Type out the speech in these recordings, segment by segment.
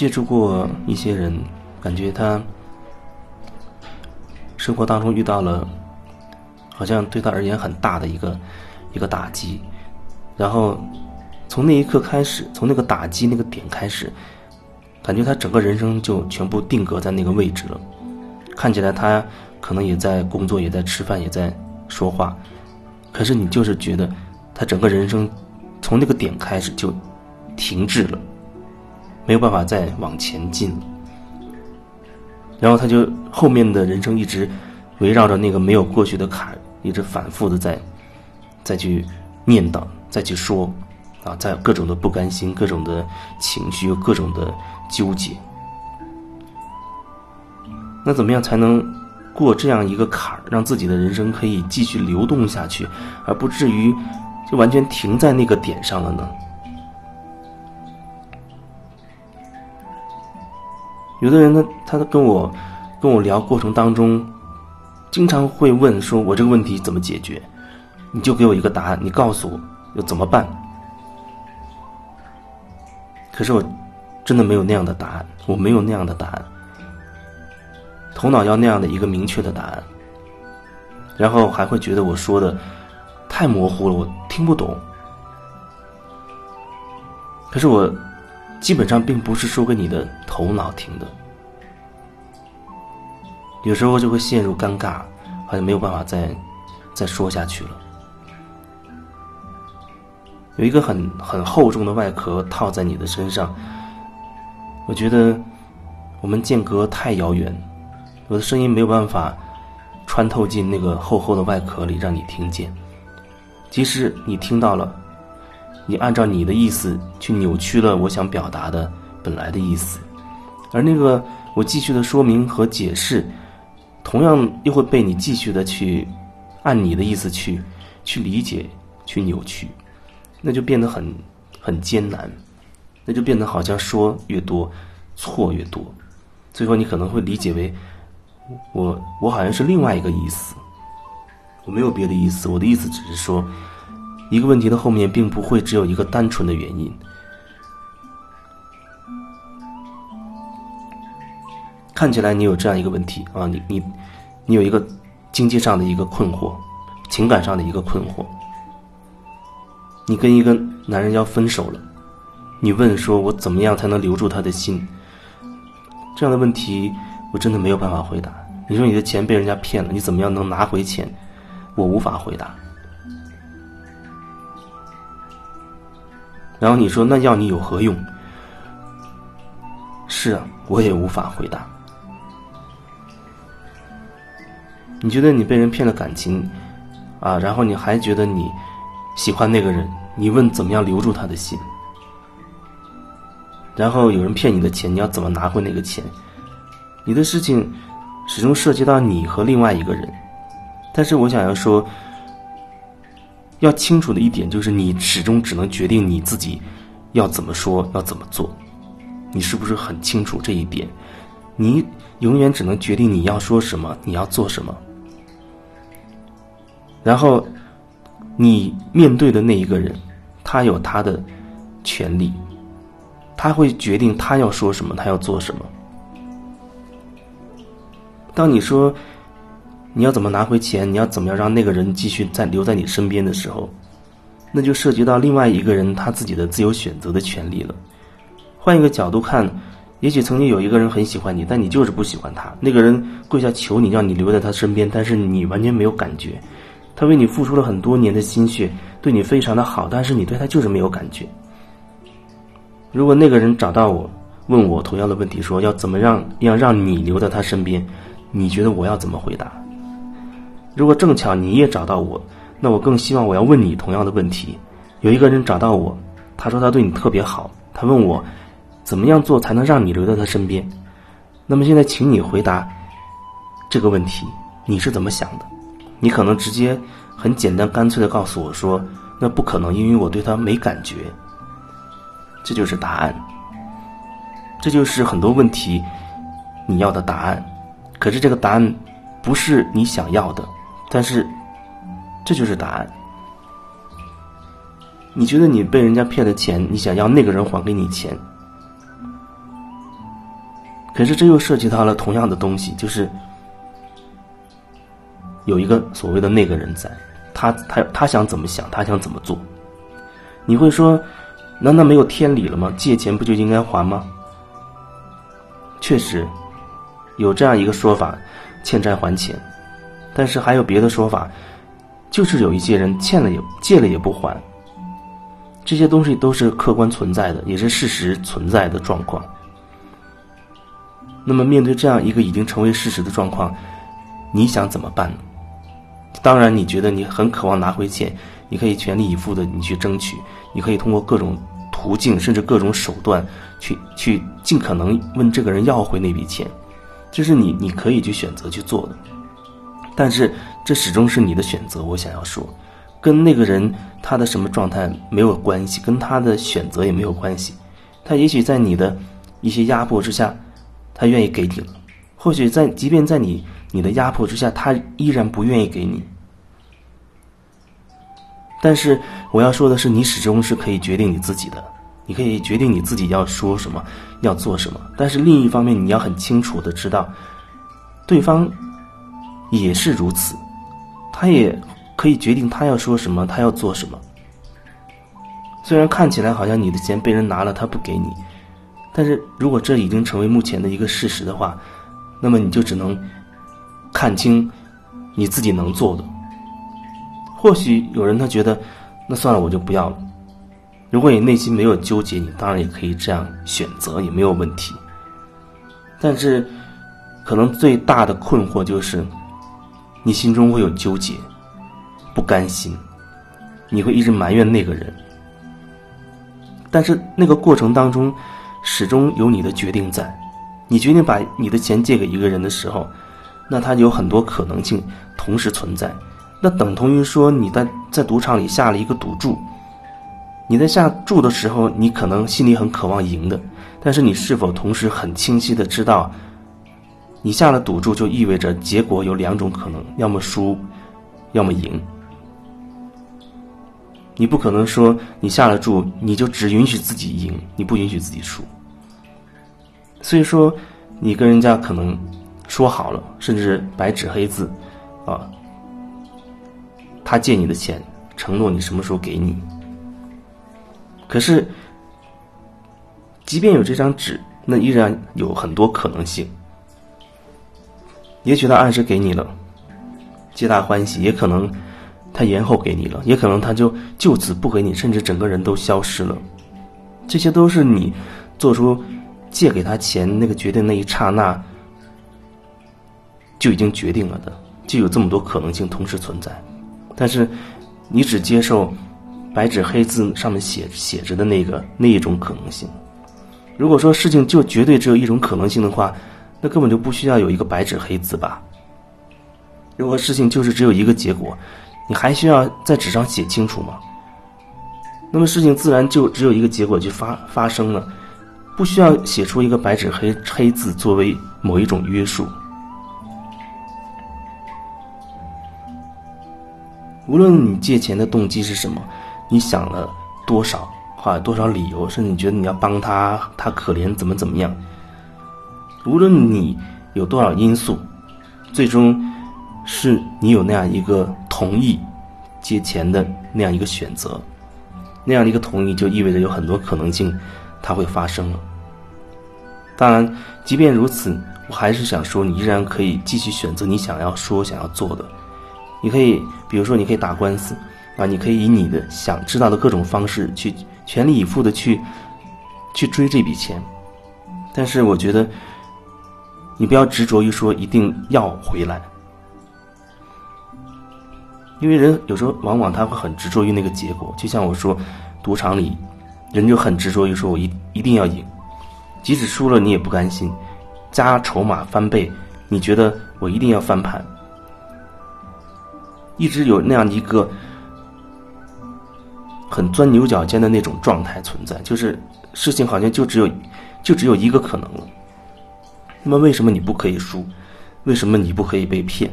接触过一些人，感觉他生活当中遇到了好像对他而言很大的一个一个打击，然后从那一刻开始，从那个打击那个点开始，感觉他整个人生就全部定格在那个位置了。看起来他可能也在工作，也在吃饭，也在说话，可是你就是觉得他整个人生从那个点开始就停滞了，没有办法再往前进。然后他就后面的人生一直围绕着那个没有过去的坎，一直反复的在再去念叨，再去说，啊，在各种的不甘心，各种的情绪，各种的纠结。那怎么样才能过这样一个坎儿，让自己的人生可以继续流动下去，而不至于就完全停在那个点上了呢？有的人呢，他跟我跟我聊过程当中，经常会问说：“我这个问题怎么解决？”你就给我一个答案，你告诉我要怎么办。可是我真的没有那样的答案，我没有那样的答案。头脑要那样的一个明确的答案，然后还会觉得我说的太模糊了，我听不懂。可是我基本上并不是说给你的头脑听的，有时候就会陷入尴尬，好像没有办法再再说下去了。有一个很很厚重的外壳套在你的身上，我觉得我们间隔太遥远。我的声音没有办法穿透进那个厚厚的外壳里，让你听见。即使你听到了，你按照你的意思去扭曲了我想表达的本来的意思，而那个我继续的说明和解释，同样又会被你继续的去按你的意思去去理解、去扭曲，那就变得很很艰难，那就变得好像说越多错越多，最后你可能会理解为。我我好像是另外一个意思，我没有别的意思，我的意思只是说，一个问题的后面并不会只有一个单纯的原因。看起来你有这样一个问题啊，你你你有一个经济上的一个困惑，情感上的一个困惑，你跟一个男人要分手了，你问说我怎么样才能留住他的心？这样的问题。我真的没有办法回答。你说你的钱被人家骗了，你怎么样能拿回钱？我无法回答。然后你说那要你有何用？是啊，我也无法回答。你觉得你被人骗了感情，啊，然后你还觉得你喜欢那个人，你问怎么样留住他的心？然后有人骗你的钱，你要怎么拿回那个钱？你的事情始终涉及到你和另外一个人，但是我想要说，要清楚的一点就是，你始终只能决定你自己要怎么说，要怎么做。你是不是很清楚这一点？你永远只能决定你要说什么，你要做什么。然后，你面对的那一个人，他有他的权利，他会决定他要说什么，他要做什么。当你说你要怎么拿回钱，你要怎么样让那个人继续在留在你身边的时候，那就涉及到另外一个人他自己的自由选择的权利了。换一个角度看，也许曾经有一个人很喜欢你，但你就是不喜欢他。那个人跪下求你，让你留在他身边，但是你完全没有感觉。他为你付出了很多年的心血，对你非常的好，但是你对他就是没有感觉。如果那个人找到我，问我同样的问题，说要怎么让要让你留在他身边？你觉得我要怎么回答？如果正巧你也找到我，那我更希望我要问你同样的问题。有一个人找到我，他说他对你特别好，他问我怎么样做才能让你留在他身边。那么现在，请你回答这个问题，你是怎么想的？你可能直接很简单干脆的告诉我说，那不可能，因为我对他没感觉。这就是答案，这就是很多问题你要的答案。可是这个答案不是你想要的，但是这就是答案。你觉得你被人家骗了钱，你想要那个人还给你钱，可是这又涉及到了同样的东西，就是有一个所谓的那个人在，他他他想怎么想，他想怎么做。你会说，难道没有天理了吗？借钱不就应该还吗？确实，有这样一个说法，欠债还钱。但是还有别的说法，就是有一些人欠了也借了也不还。这些东西都是客观存在的，也是事实存在的状况。那么面对这样一个已经成为事实的状况，你想怎么办呢？当然，你觉得你很渴望拿回钱，你可以全力以赴的你去争取，你可以通过各种途径，甚至各种手段去去尽可能问这个人要回那笔钱，这是你你可以去选择去做的。但是这始终是你的选择。我想要说，跟那个人他的什么状态没有关系，跟他的选择也没有关系。他也许在你的一些压迫之下，他愿意给你了；或许在即便在你你的压迫之下，他依然不愿意给你。但是我要说的是，你始终是可以决定你自己的，你可以决定你自己要说什么，要做什么。但是另一方面，你要很清楚的知道，对方也是如此，他也可以决定他要说什么，他要做什么。虽然看起来好像你的钱被人拿了，他不给你，但是如果这已经成为目前的一个事实的话，那么你就只能看清你自己能做的。或许有人他觉得，那算了，我就不要了。如果你内心没有纠结，你当然也可以这样选择，也没有问题。但是，可能最大的困惑就是，你心中会有纠结、不甘心，你会一直埋怨那个人。但是那个过程当中，始终有你的决定在。你决定把你的钱借给一个人的时候，那他有很多可能性同时存在。那等同于说，你在在赌场里下了一个赌注。你在下注的时候，你可能心里很渴望赢的，但是你是否同时很清晰的知道，你下了赌注就意味着结果有两种可能：要么输，要么赢。你不可能说你下了注，你就只允许自己赢，你不允许自己输。所以说，你跟人家可能说好了，甚至白纸黑字，啊。他借你的钱，承诺你什么时候给你。可是，即便有这张纸，那依然有很多可能性。也许他按时给你了，皆大欢喜；也可能他延后给你了，也可能他就就此不给你，甚至整个人都消失了。这些都是你做出借给他钱那个决定那一刹那就已经决定了的，就有这么多可能性同时存在。但是，你只接受白纸黑字上面写写着的那个那一种可能性。如果说事情就绝对只有一种可能性的话，那根本就不需要有一个白纸黑字吧。如果事情就是只有一个结果，你还需要在纸上写清楚吗？那么事情自然就只有一个结果就发发生了，不需要写出一个白纸黑黑字作为某一种约束。无论你借钱的动机是什么，你想了多少，花了多少理由，甚至你觉得你要帮他，他可怜怎么怎么样。无论你有多少因素，最终是你有那样一个同意借钱的那样一个选择，那样的一个同意就意味着有很多可能性它会发生了。当然，即便如此，我还是想说，你依然可以继续选择你想要说、想要做的。你可以，比如说，你可以打官司，啊，你可以以你的想知道的各种方式去全力以赴的去去追这笔钱，但是我觉得你不要执着于说一定要回来，因为人有时候往往他会很执着于那个结果，就像我说，赌场里人就很执着于说我一一定要赢，即使输了你也不甘心，加筹码翻倍，你觉得我一定要翻盘。一直有那样一个很钻牛角尖的那种状态存在，就是事情好像就只有就只有一个可能了。那么为什么你不可以输？为什么你不可以被骗？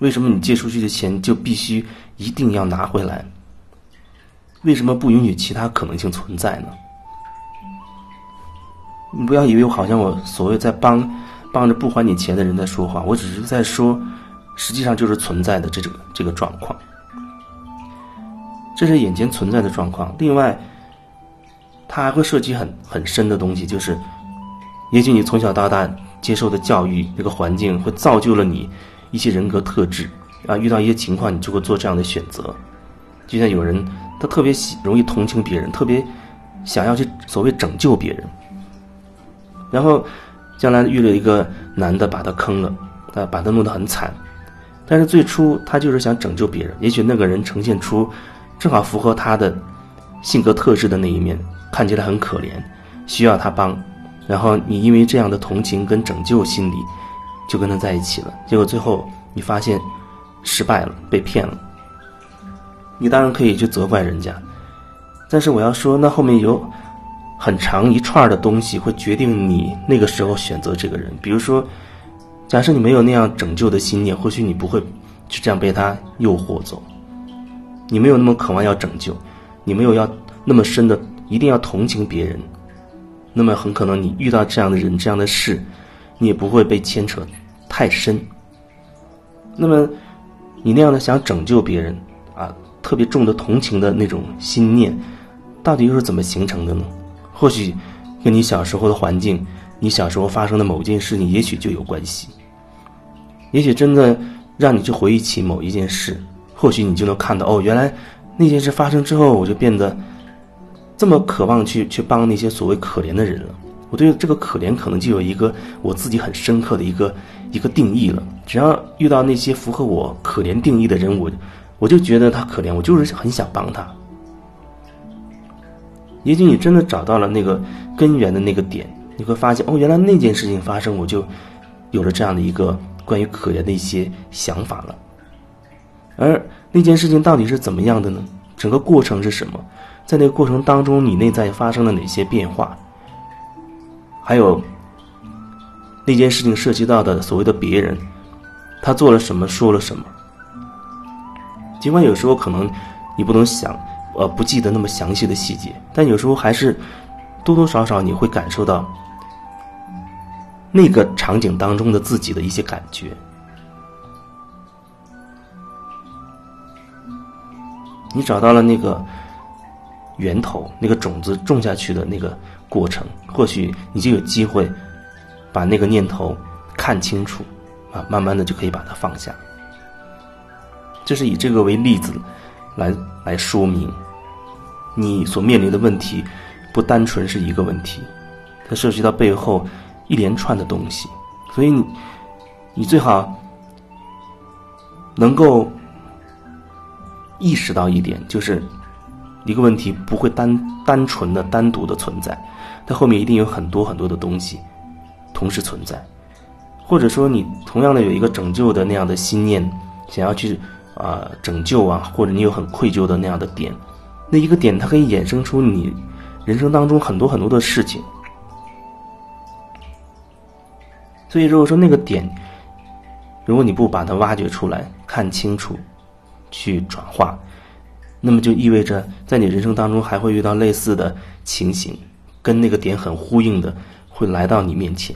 为什么你借出去的钱就必须一定要拿回来？为什么不允许其他可能性存在呢？你不要以为我好像我所谓在帮帮着不还你钱的人在说话，我只是在说，实际上就是存在的这个这个状况。这是眼前存在的状况。另外，它还会涉及很很深的东西，就是，也许你从小到大接受的教育这个环境会造就了你一些人格特质啊，遇到一些情况你就会做这样的选择。就像有人他特别喜容易同情别人，特别想要去所谓拯救别人，然后将来遇了一个男的把他坑了，啊，把他弄得很惨，但是最初他就是想拯救别人，也许那个人呈现出。正好符合他的性格特质的那一面，看起来很可怜，需要他帮。然后你因为这样的同情跟拯救心理，就跟他在一起了。结果最后你发现失败了，被骗了。你当然可以去责怪人家，但是我要说，那后面有很长一串的东西会决定你那个时候选择这个人。比如说，假设你没有那样拯救的心念，或许你不会就这样被他诱惑走。你没有那么渴望要拯救，你没有要那么深的一定要同情别人，那么很可能你遇到这样的人、这样的事，你也不会被牵扯太深。那么你那样的想拯救别人啊，特别重的同情的那种心念，到底又是怎么形成的呢？或许跟你小时候的环境、你小时候发生的某件事情，也许就有关系。也许真的让你去回忆起某一件事。或许你就能看到哦，原来那件事发生之后，我就变得这么渴望去去帮那些所谓可怜的人了。我对这个可怜可能就有一个我自己很深刻的一个一个定义了。只要遇到那些符合我可怜定义的人，我我就觉得他可怜，我就是很想帮他。也许你真的找到了那个根源的那个点，你会发现哦，原来那件事情发生，我就有了这样的一个关于可怜的一些想法了。而那件事情到底是怎么样的呢？整个过程是什么？在那个过程当中，你内在发生了哪些变化？还有那件事情涉及到的所谓的别人，他做了什么，说了什么？尽管有时候可能你不能想，呃，不记得那么详细的细节，但有时候还是多多少少你会感受到那个场景当中的自己的一些感觉。你找到了那个源头，那个种子种下去的那个过程，或许你就有机会把那个念头看清楚，啊，慢慢的就可以把它放下。这是以这个为例子来来说明，你所面临的问题不单纯是一个问题，它涉及到背后一连串的东西，所以你你最好能够。意识到一点，就是一个问题不会单单纯的、单独的存在，它后面一定有很多很多的东西同时存在，或者说你同样的有一个拯救的那样的心念，想要去啊拯救啊，或者你有很愧疚的那样的点，那一个点它可以衍生出你人生当中很多很多的事情，所以如果说那个点，如果你不把它挖掘出来，看清楚。去转化，那么就意味着在你人生当中还会遇到类似的情形，跟那个点很呼应的，会来到你面前。